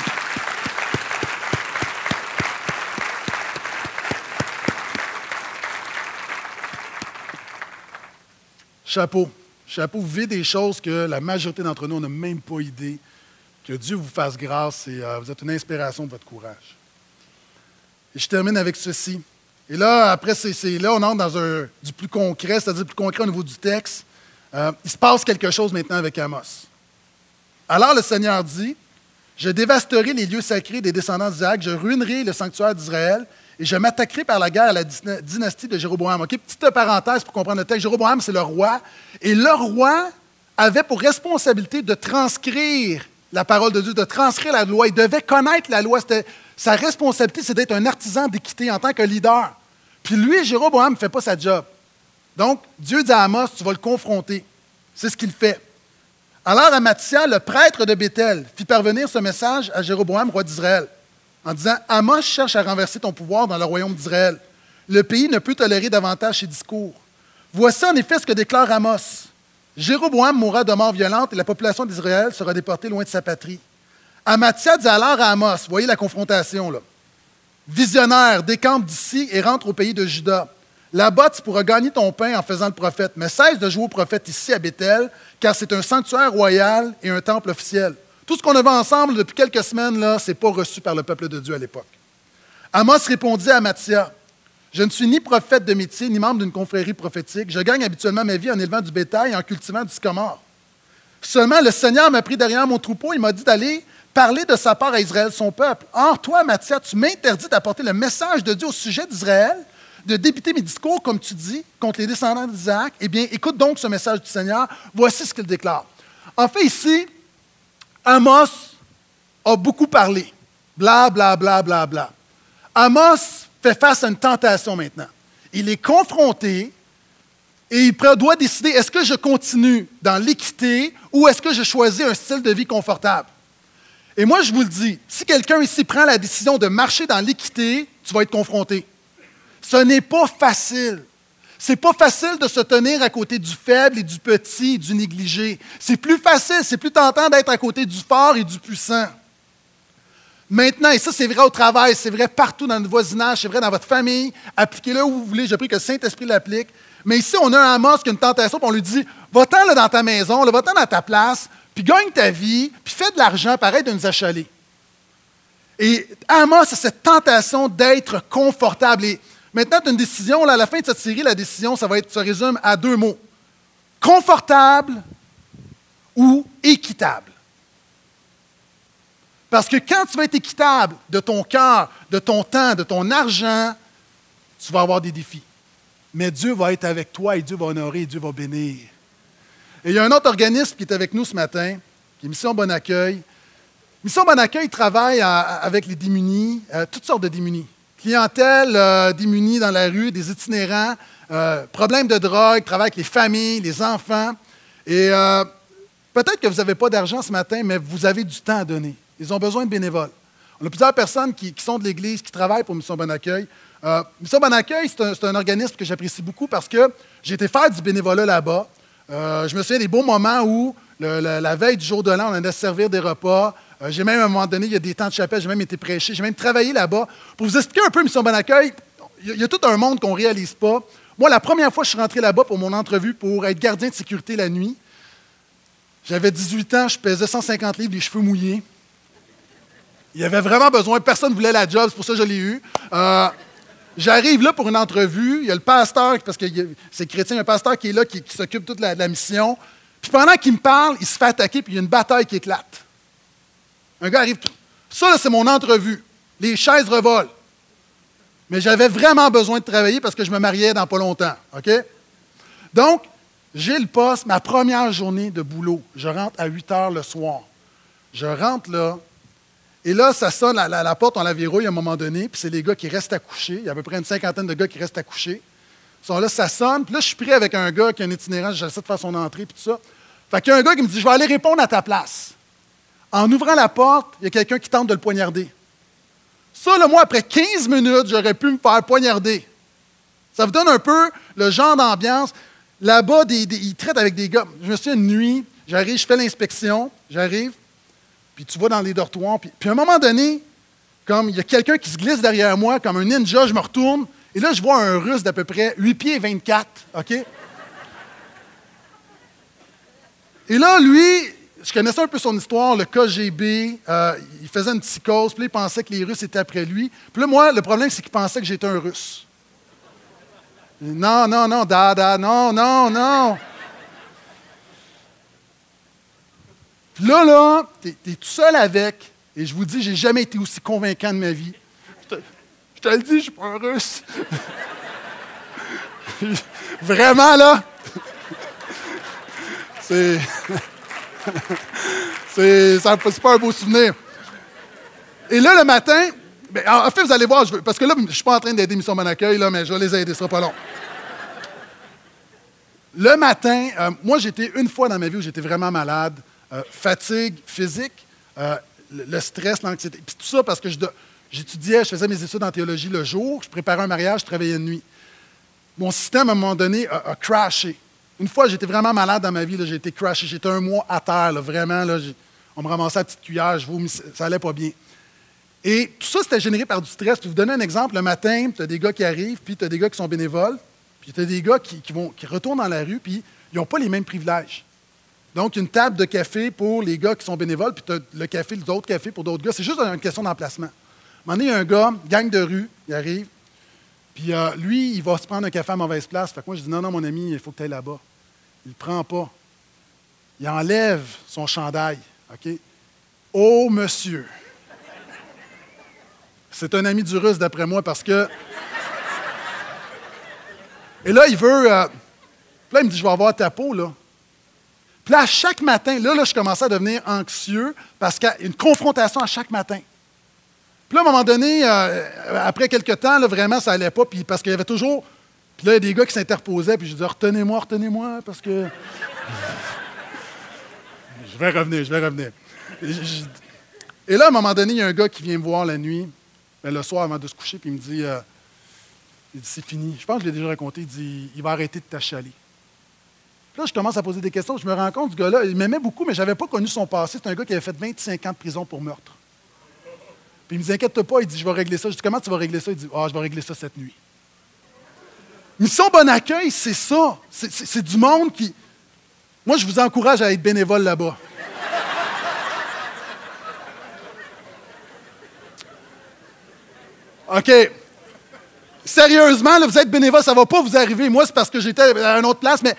A: Chapeau. Chapeau, vous vivez des choses que la majorité d'entre nous n'a même pas idée. Que Dieu vous fasse grâce et euh, vous êtes une inspiration de votre courage. Et je termine avec ceci. Et là, après, là, on entre dans un, du plus concret, c'est-à-dire plus concret au niveau du texte. Euh, il se passe quelque chose maintenant avec Amos. Alors le Seigneur dit, je dévasterai les lieux sacrés des descendants d'Isaac, je ruinerai le sanctuaire d'Israël, et je m'attaquerai par la guerre à la dyna- dynastie de Jéroboam. Petite parenthèse pour comprendre le texte. Jéroboam, c'est le roi, et le roi avait pour responsabilité de transcrire la parole de Dieu, de transcrire la loi. Il devait connaître la loi. Sa responsabilité, c'est d'être un artisan d'équité en tant que leader. Puis lui, Jéroboam, ne fait pas sa job. Donc, Dieu dit à Amos, tu vas le confronter. C'est ce qu'il fait. Alors Amathia, le prêtre de Béthel, fit parvenir ce message à Jéroboam, roi d'Israël, en disant Amos cherche à renverser ton pouvoir dans le royaume d'Israël. Le pays ne peut tolérer davantage ses discours. Voici en effet ce que déclare Amos. Jéroboam mourra de mort violente et la population d'Israël sera déportée loin de sa patrie. Amathia dit alors à Amos, voyez la confrontation là. Visionnaire, décampe d'ici et rentre au pays de Juda. Là-bas, tu pourras gagner ton pain en faisant le prophète, mais cesse de jouer au prophète ici à Bethel, car c'est un sanctuaire royal et un temple officiel. Tout ce qu'on a vu ensemble depuis quelques semaines, là, c'est pas reçu par le peuple de Dieu à l'époque. Amos répondit à Mathia Je ne suis ni prophète de métier, ni membre d'une confrérie prophétique. Je gagne habituellement ma vie en élevant du bétail et en cultivant du sycomore. Seulement, le Seigneur m'a pris derrière mon troupeau, il m'a dit d'aller parler de sa part à Israël, son peuple. Or, toi, Matthias, tu m'interdis d'apporter le message de Dieu au sujet d'Israël, de débiter mes discours, comme tu dis, contre les descendants d'Isaac. Eh bien, écoute donc ce message du Seigneur. Voici ce qu'il déclare. En fait, ici, Amos a beaucoup parlé. Bla, bla, bla, bla, bla. Amos fait face à une tentation maintenant. Il est confronté et il doit décider est-ce que je continue dans l'équité ou est-ce que je choisis un style de vie confortable? Et moi, je vous le dis, si quelqu'un ici prend la décision de marcher dans l'équité, tu vas être confronté. Ce n'est pas facile. C'est pas facile de se tenir à côté du faible et du petit, du négligé. C'est plus facile, c'est plus tentant d'être à côté du fort et du puissant. Maintenant, et ça c'est vrai au travail, c'est vrai partout dans notre voisinage, c'est vrai dans votre famille, appliquez-le où vous voulez, je prie que le Saint-Esprit l'applique. Mais ici, on a un Amos qui a une tentation, puis on lui dit Va-t'en dans ta maison, va-t'en dans ta place, puis gagne ta vie, puis fais de l'argent, pareil de nous achaler. Et Amos a cette tentation d'être confortable. Et maintenant, tu as une décision, à la fin de cette série, la décision, ça va être, se résume à deux mots confortable ou équitable. Parce que quand tu vas être équitable de ton cœur, de ton temps, de ton argent, tu vas avoir des défis. Mais Dieu va être avec toi et Dieu va honorer et Dieu va bénir. Et il y a un autre organisme qui est avec nous ce matin, qui est Mission Bon Accueil. Mission Bon Accueil travaille avec les démunis, euh, toutes sortes de démunis. Clientèle euh, démunie dans la rue, des itinérants, euh, problèmes de drogue, travaille avec les familles, les enfants. Et peut-être que vous n'avez pas d'argent ce matin, mais vous avez du temps à donner. Ils ont besoin de bénévoles. On a plusieurs personnes qui, sont de l'Église, qui travaillent pour Mission Bon Accueil. Euh, Mission Bon Accueil, c'est un, organisme que j'apprécie beaucoup parce que j'ai été faire du bénévolat là-bas. Euh, je me souviens des beaux moments où, la, veille du jour de l'an, on allait servir des repas. Euh, j'ai même, à un moment donné, il y a des temps de chapelle, j'ai même été prêché, j'ai même travaillé là-bas. Pour vous expliquer un peu Mission Bon Accueil, il y, a, tout un monde qu'on ne réalise pas. Moi, la première fois que je suis rentré là-bas pour mon entrevue pour être gardien de sécurité la nuit, j'avais 18 ans, je pesais 150 livres, les cheveux mouillés. Il y avait vraiment besoin, personne ne voulait la job, c'est pour ça que je l'ai eu. Euh, j'arrive là pour une entrevue, il y a le pasteur, parce que c'est chrétien, il y a un pasteur qui est là, qui, s'occupe toute la mission. Puis pendant qu'il me parle, il se fait attaquer, puis il y a une bataille qui éclate. Un gars arrive, ça c'est mon entrevue. Les chaises revolent. Mais j'avais vraiment besoin de travailler parce que je me mariais dans pas longtemps. OK? Donc, j'ai le poste, ma première journée de boulot. Je rentre à 8 heures le soir. Je rentre là, et là, ça sonne, la, la, porte, on la verrouille à un moment donné, puis c'est les gars qui restent à coucher. Il y a à peu près une cinquantaine de gars qui restent à coucher. Ils sont là, ça sonne. Puis là, je suis pris avec un gars qui a un itinérant, j'essaie de faire son entrée, puis tout ça. Fait qu'il y a un gars qui me dit Je vais aller répondre à ta place. En ouvrant la porte, il y a quelqu'un qui tente de le poignarder. Ça, là, moi, après 15 minutes, j'aurais pu me faire poignarder. Ça vous donne un peu le genre d'ambiance. Là-bas, ils traitent avec des gars. Je me suis une nuit, j'arrive, je fais l'inspection, j'arrive, puis tu vas dans les dortoirs, puis, à un moment donné, comme il y a quelqu'un qui se glisse derrière moi, comme un ninja, je me retourne, et là, je vois un russe d'à peu près 8 pieds 24, OK? Et là, lui, je connaissais un peu son histoire, le KGB, euh, il faisait une psychose, puis il pensait que les Russes étaient après lui. Puis là, moi, le problème, c'est qu'il pensait que j'étais un Russe. Non, non, non, dada, non, non, non. là, là, tu es, tout seul avec, et je vous dis, j'ai jamais été aussi convaincant de ma vie. Je te, le dis, je suis pas un russe. Vraiment, là. c'est. c'est pas un beau souvenir. Et là, le matin, ben, en fait, vous allez voir, parce que là, je ne suis pas en train d'aider Mission Bon Accueil, là, mais je vais les aider, ce sera pas long. Le matin, euh, moi, j'étais une fois dans ma vie où j'étais vraiment malade. Euh, fatigue physique, euh, le stress, l'anxiété. Puis tout ça parce que j'étudiais, je faisais mes études en théologie le jour, je préparais un mariage, je travaillais de nuit. Mon système, à un moment donné, a, crashé. Une fois, j'étais vraiment malade dans ma vie, j'ai été crashé. J'étais un mois à terre, vraiment. Là, on me ramassait à petite cuillère, je ça allait pas bien. Et tout ça, c'était généré par du stress. Puis vous donner un exemple, le matin, tu as des gars qui arrivent, puis tu as des gars qui sont bénévoles, puis tu as des gars qui, qui retournent dans la rue, puis ils n'ont pas les mêmes privilèges. Donc, une table de café pour les gars qui sont bénévoles, puis tu as le café, d'autres cafés pour d'autres gars. C'est juste une question d'emplacement. À un moment donné, il y a un gars, gang de rue, il arrive, puis euh, lui, il va se prendre un café à mauvaise place. Fait que moi, je dis non, non, mon ami, il faut que tu ailles là-bas. Il ne prend pas. il enlève son chandail. OK? Oh, monsieur! C'est un ami du russe, d'après moi, parce que. Et là, il veut. Euh, là, il me dit Je vais avoir ta peau, là. Puis là, chaque matin, là, là, je commençais à devenir anxieux parce qu'il y a une confrontation à chaque matin. Puis là, à un moment donné, euh, après quelques temps, là, vraiment, ça n'allait pas, puis parce qu'il y avait toujours. Puis là, il y a des gars qui s'interposaient, puis je disais Retenez-moi, retenez-moi, parce que. je vais revenir, je vais revenir. Et là, à un moment donné, il y a un gars qui vient me voir la nuit, ben, le soir avant de se coucher, puis il me dit, euh, dit c'est fini. Je pense que je l'ai déjà raconté. Il dit, il va arrêter de t'achaler. Puis là, je commence à poser des questions. Je me rends compte, ce gars-là, il m'aimait beaucoup, mais je n'avais pas connu son passé. C'est un gars qui avait fait 25 ans de prison pour meurtre. Puis il me dit, inquiète pas, il dit, je vais régler ça. Je dis, comment tu vas régler ça? Il dit, ah, je vais régler ça cette nuit. Mission Bon Accueil, c'est ça. C'est du monde qui. Moi, je vous encourage à être bénévole là-bas. OK. Sérieusement, là, vous êtes bénévole, ça ne va pas vous arriver. Moi, c'est parce que j'étais à une autre place, mais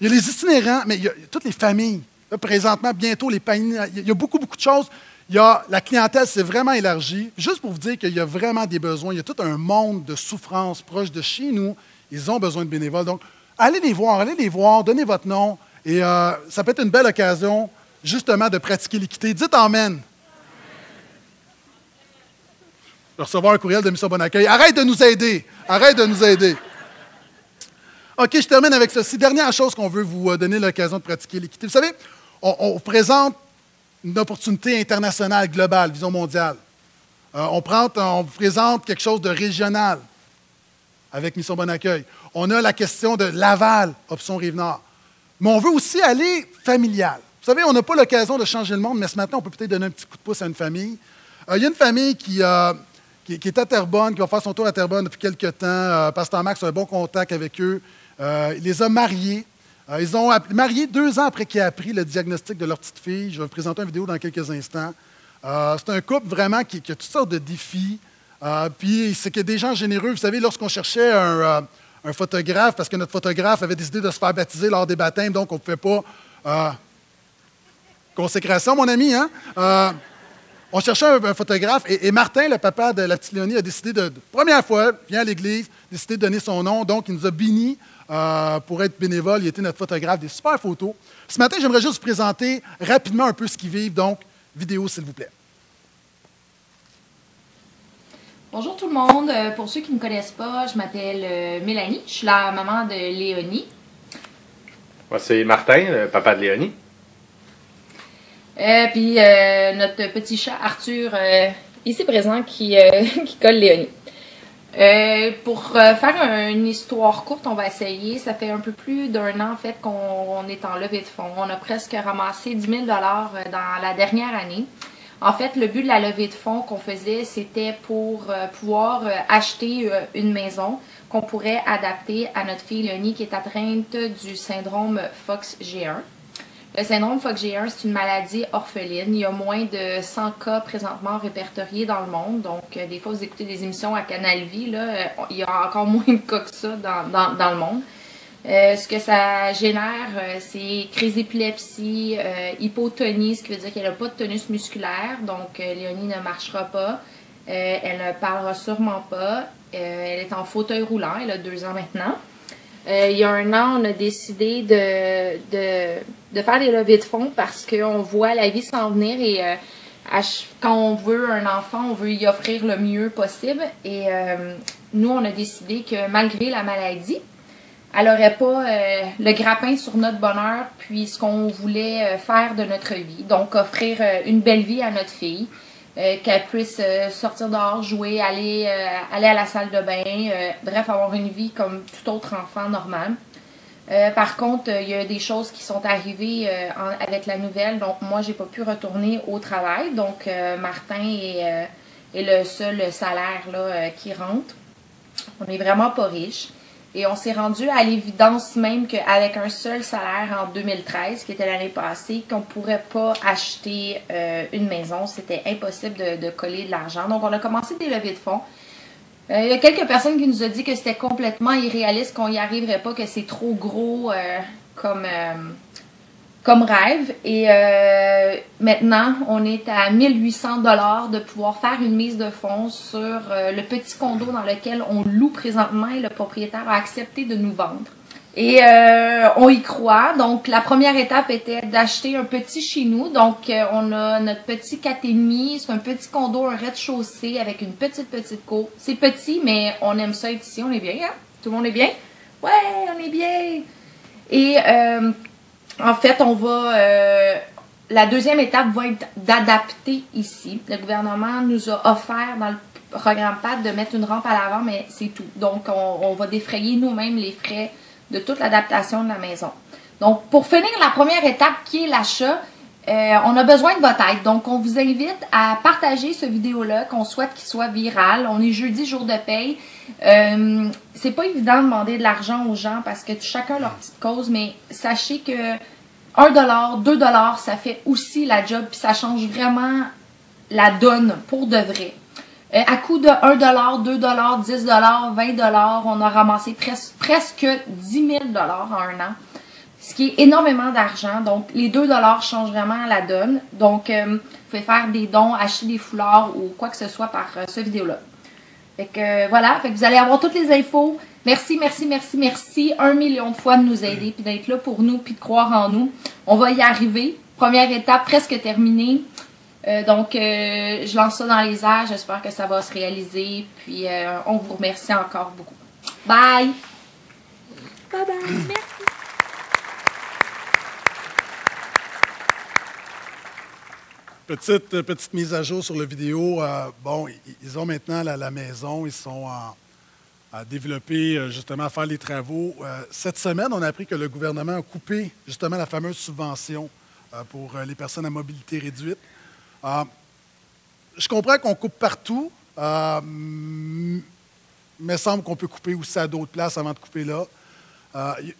A: il y a les itinérants, mais il y a toutes les familles. présentement, bientôt, les paniers, il y a beaucoup, beaucoup de choses. Il y a, la clientèle s'est vraiment élargie. Juste pour vous dire qu'il y a vraiment des besoins. Il y a tout un monde de souffrance proche de chez nous. Ils ont besoin de bénévoles. Donc, allez les voir, allez les voir, donnez votre nom. Et euh, ça peut être une belle occasion, justement, de pratiquer l'équité. Dites Amen recevoir un courriel de Mission Bon Accueil. Arrête de nous aider. Arrête de nous aider. OK, je termine avec ceci. Dernière chose qu'on veut vous euh, donner l'occasion de pratiquer l'équité. Vous savez, on, présente une opportunité internationale, globale, vision mondiale. Euh, on, prend, on vous présente quelque chose de régional avec Mission Bon Accueil. On a la question de Laval, option Rive-Nord. Mais on veut aussi aller familial. Vous savez, on n'a pas l'occasion de changer le monde, mais ce matin, on peut peut-être donner un petit coup de pouce à une famille. Euh, il y a une famille qui, qui, est à Terrebonne, qui va faire son tour à Terrebonne depuis quelques temps. Euh, Pasteur Max a un bon contact avec eux. Euh, il les a mariés. Euh, ils ont marié deux ans après qu'il ait appris le diagnostic de leur petite fille. Je vais vous présenter une vidéo dans quelques instants. c'est un couple vraiment qui, a toutes sortes de défis. Puis c'est a des gens généreux. Vous savez, lorsqu'on cherchait un, photographe, parce que notre photographe avait décidé de se faire baptiser lors des baptêmes, donc on ne pouvait pas. consécration, mon ami, hein? on cherchait un, photographe et, Martin, le papa de la petite a décidé de, première fois, vient à l'église, décidé de donner son nom. Donc, il nous a bénis euh, pour être bénévole. Il était notre photographe, des super photos. Ce matin, j'aimerais juste vous présenter rapidement un peu ce qu'ils vivent. Donc, vidéo, s'il vous plaît.
K: Bonjour tout le monde. Euh, pour ceux qui ne me connaissent pas, je m'appelle euh, Mélanie. Je suis la maman de Léonie.
L: Moi, c'est Martin, le papa de Léonie.
K: Euh, puis euh, notre petit chat Arthur, euh, ici présent, qui, qui colle Léonie. pour faire une histoire courte, on va essayer. Ça fait un peu plus d'un an en fait qu'on est en levée de fonds. On a presque ramassé 10 000 dans la dernière année. En fait, le but de la levée de fonds qu'on faisait, c'était pour pouvoir acheter une maison qu'on pourrait adapter à notre fille Léonie qui est atteinte du syndrome Fox-G1. Le syndrome FOXG1, c'est une maladie orpheline. Il y a moins de 100 cas présentement répertoriés dans le monde. Donc, euh, des fois, vous écoutez des émissions à Canal Vie, là, euh, il y a encore moins de cas que ça dans, le monde. Euh, ce que ça génère, c'est crise d'épilepsie, hypotonie, ce qui veut dire qu'elle n'a pas de tonus musculaire. Donc, Léonie ne marchera pas. elle ne parlera sûrement pas. elle est en fauteuil roulant. Elle a deux ans maintenant. il y a un an, on a décidé de de faire des levées de fonds parce qu'on voit la vie s'en venir et euh, quand on veut un enfant, on veut y offrir le mieux possible. Et euh, nous, on a décidé que malgré la maladie, elle n'aurait pas euh, le grappin sur notre bonheur, puis ce qu'on voulait faire de notre vie. Donc, offrir une belle vie à notre fille, qu'elle puisse sortir dehors, jouer, aller, aller à la salle de bain, bref, avoir une vie comme tout autre enfant normal. Euh, par contre, il y a des choses qui sont arrivées euh, avec la nouvelle. Donc, moi, j'ai pas pu retourner au travail. Donc, euh, Martin est, le seul salaire là, qui rentre. On n'est vraiment pas riche. Et on s'est rendu à l'évidence même qu'avec un seul salaire en 2013, qui était l'année passée, qu'on ne pourrait pas acheter une maison. C'était impossible de, coller de l'argent. Donc, on a commencé des levées de fonds. Euh, il y a quelques personnes qui nous ont dit que c'était complètement irréaliste, qu'on n'y arriverait pas, que c'est trop gros euh, comme, euh, comme rêve. Et euh, maintenant, on est à 1800 dollars de pouvoir faire une mise de fonds sur euh, le petit condo dans lequel on loue présentement et le propriétaire a accepté de nous vendre. Et euh, on y croit. Donc, la première étape était d'acheter un petit chez nous. Donc, on a notre petit 4,5. C'est un petit condo, un rez-de-chaussée avec une petite, petite cour. C'est petit, mais on aime ça ici. On est bien, hein? Tout le monde est bien? Ouais, on est bien! Et en fait, on va. Euh, la deuxième étape va être d'adapter ici. Le gouvernement nous a offert dans le programme PAD de mettre une rampe à l'avant, mais c'est tout. Donc, on, va défrayer nous-mêmes les frais de toute l'adaptation de la maison. Donc, pour finir la première étape qui est l'achat, euh, on a besoin de votre aide. Donc, on vous invite à partager ce vidéo-là, qu'on souhaite qu'il soit viral. On est jeudi, jour de paye. Euh, c'est pas évident de demander de l'argent aux gens parce que chacun leur petite cause, mais sachez que 1 dollar, 2 dollars, ça fait aussi la job, puis ça change vraiment la donne pour de vrai. Euh, à coût de 1 dollar, 2 dollars, 10 dollars, 20 dollars, on a ramassé presque 10 000 dollars en un an ce qui est énormément d'argent. Donc, les 2 dollars changent vraiment la donne. Donc, euh, vous pouvez faire des dons, acheter des foulards ou quoi que ce soit par euh, ce vidéo-là. Fait que euh, voilà, fait que vous allez avoir toutes les infos. Merci, merci, merci, merci un million de fois de nous aider, puis d'être là pour nous, puis de croire en nous. On va y arriver. Première étape presque terminée. donc, je lance ça dans les airs. J'espère que ça va se réaliser. Puis, on vous remercie encore beaucoup. Bye! Bye bye! Merci!
A: Petite, euh, petite mise à jour sur la vidéo. Euh, bon, ils ont maintenant la, maison, ils sont à développer, euh, justement, à faire les travaux. cette semaine, on a appris que le gouvernement a coupé justement la fameuse subvention pour les personnes à mobilité réduite. je comprends qu'on coupe partout, mais semble qu'on peut couper aussi à d'autres places avant de couper là.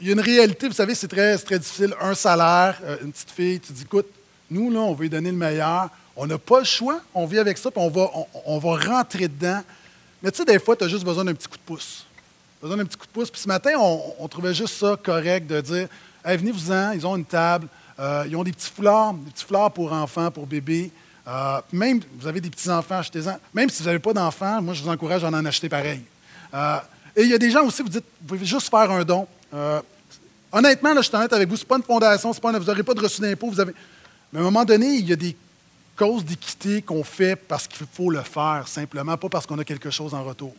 A: Il y a une réalité, vous savez, c'est très, très difficile. Un salaire, une petite fille, tu dis, écoute, nous, là, on veut lui donner le meilleur. On n'a pas le choix. On vit avec ça, puis on va, on, va rentrer dedans. Mais tu sais, des fois, tu as juste besoin d'un petit coup de pouce. besoin d'un petit coup de pouce. Puis ce matin, on, trouvait juste ça correct de dire venez-vous-en, ils ont une table, euh, ils ont des petits foulards, des petits foulards pour enfants, pour bébés. Euh, même, vous avez des petits-enfants, achetez-en. Même si vous n'avez pas d'enfants, moi, je vous encourage à en acheter pareil. Euh, et il y a des gens aussi, vous dites, vous pouvez juste faire un don. honnêtement, là, je suis honnête avec vous, ce pas une fondation, pas vous n'aurez pas de reçu d'impôt, vous avez. Mais à un moment donné, il y a des causes d'équité qu'on fait parce qu'il faut le faire, simplement, pas parce qu'on a quelque chose en retour.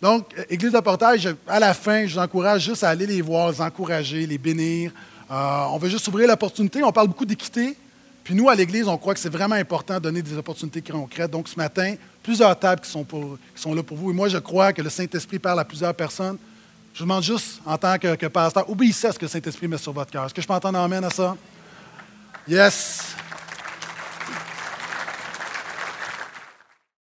A: Donc, euh, Église de portage, à la fin, je vous encourage juste à aller les voir, les encourager, les bénir. Euh, on veut juste ouvrir l'opportunité. On parle beaucoup d'équité. Puis nous, à l'Église, on croit que c'est vraiment important de donner des opportunités concrètes. Donc, ce matin, plusieurs tables qui sont, là pour vous. Et moi, je crois que le Saint-Esprit parle à plusieurs personnes. Je vous demande juste, en tant que, que pasteur, obéissez à ce que le Saint-Esprit met sur votre cœur. Est-ce que je peux entendre amène à ça? Yes.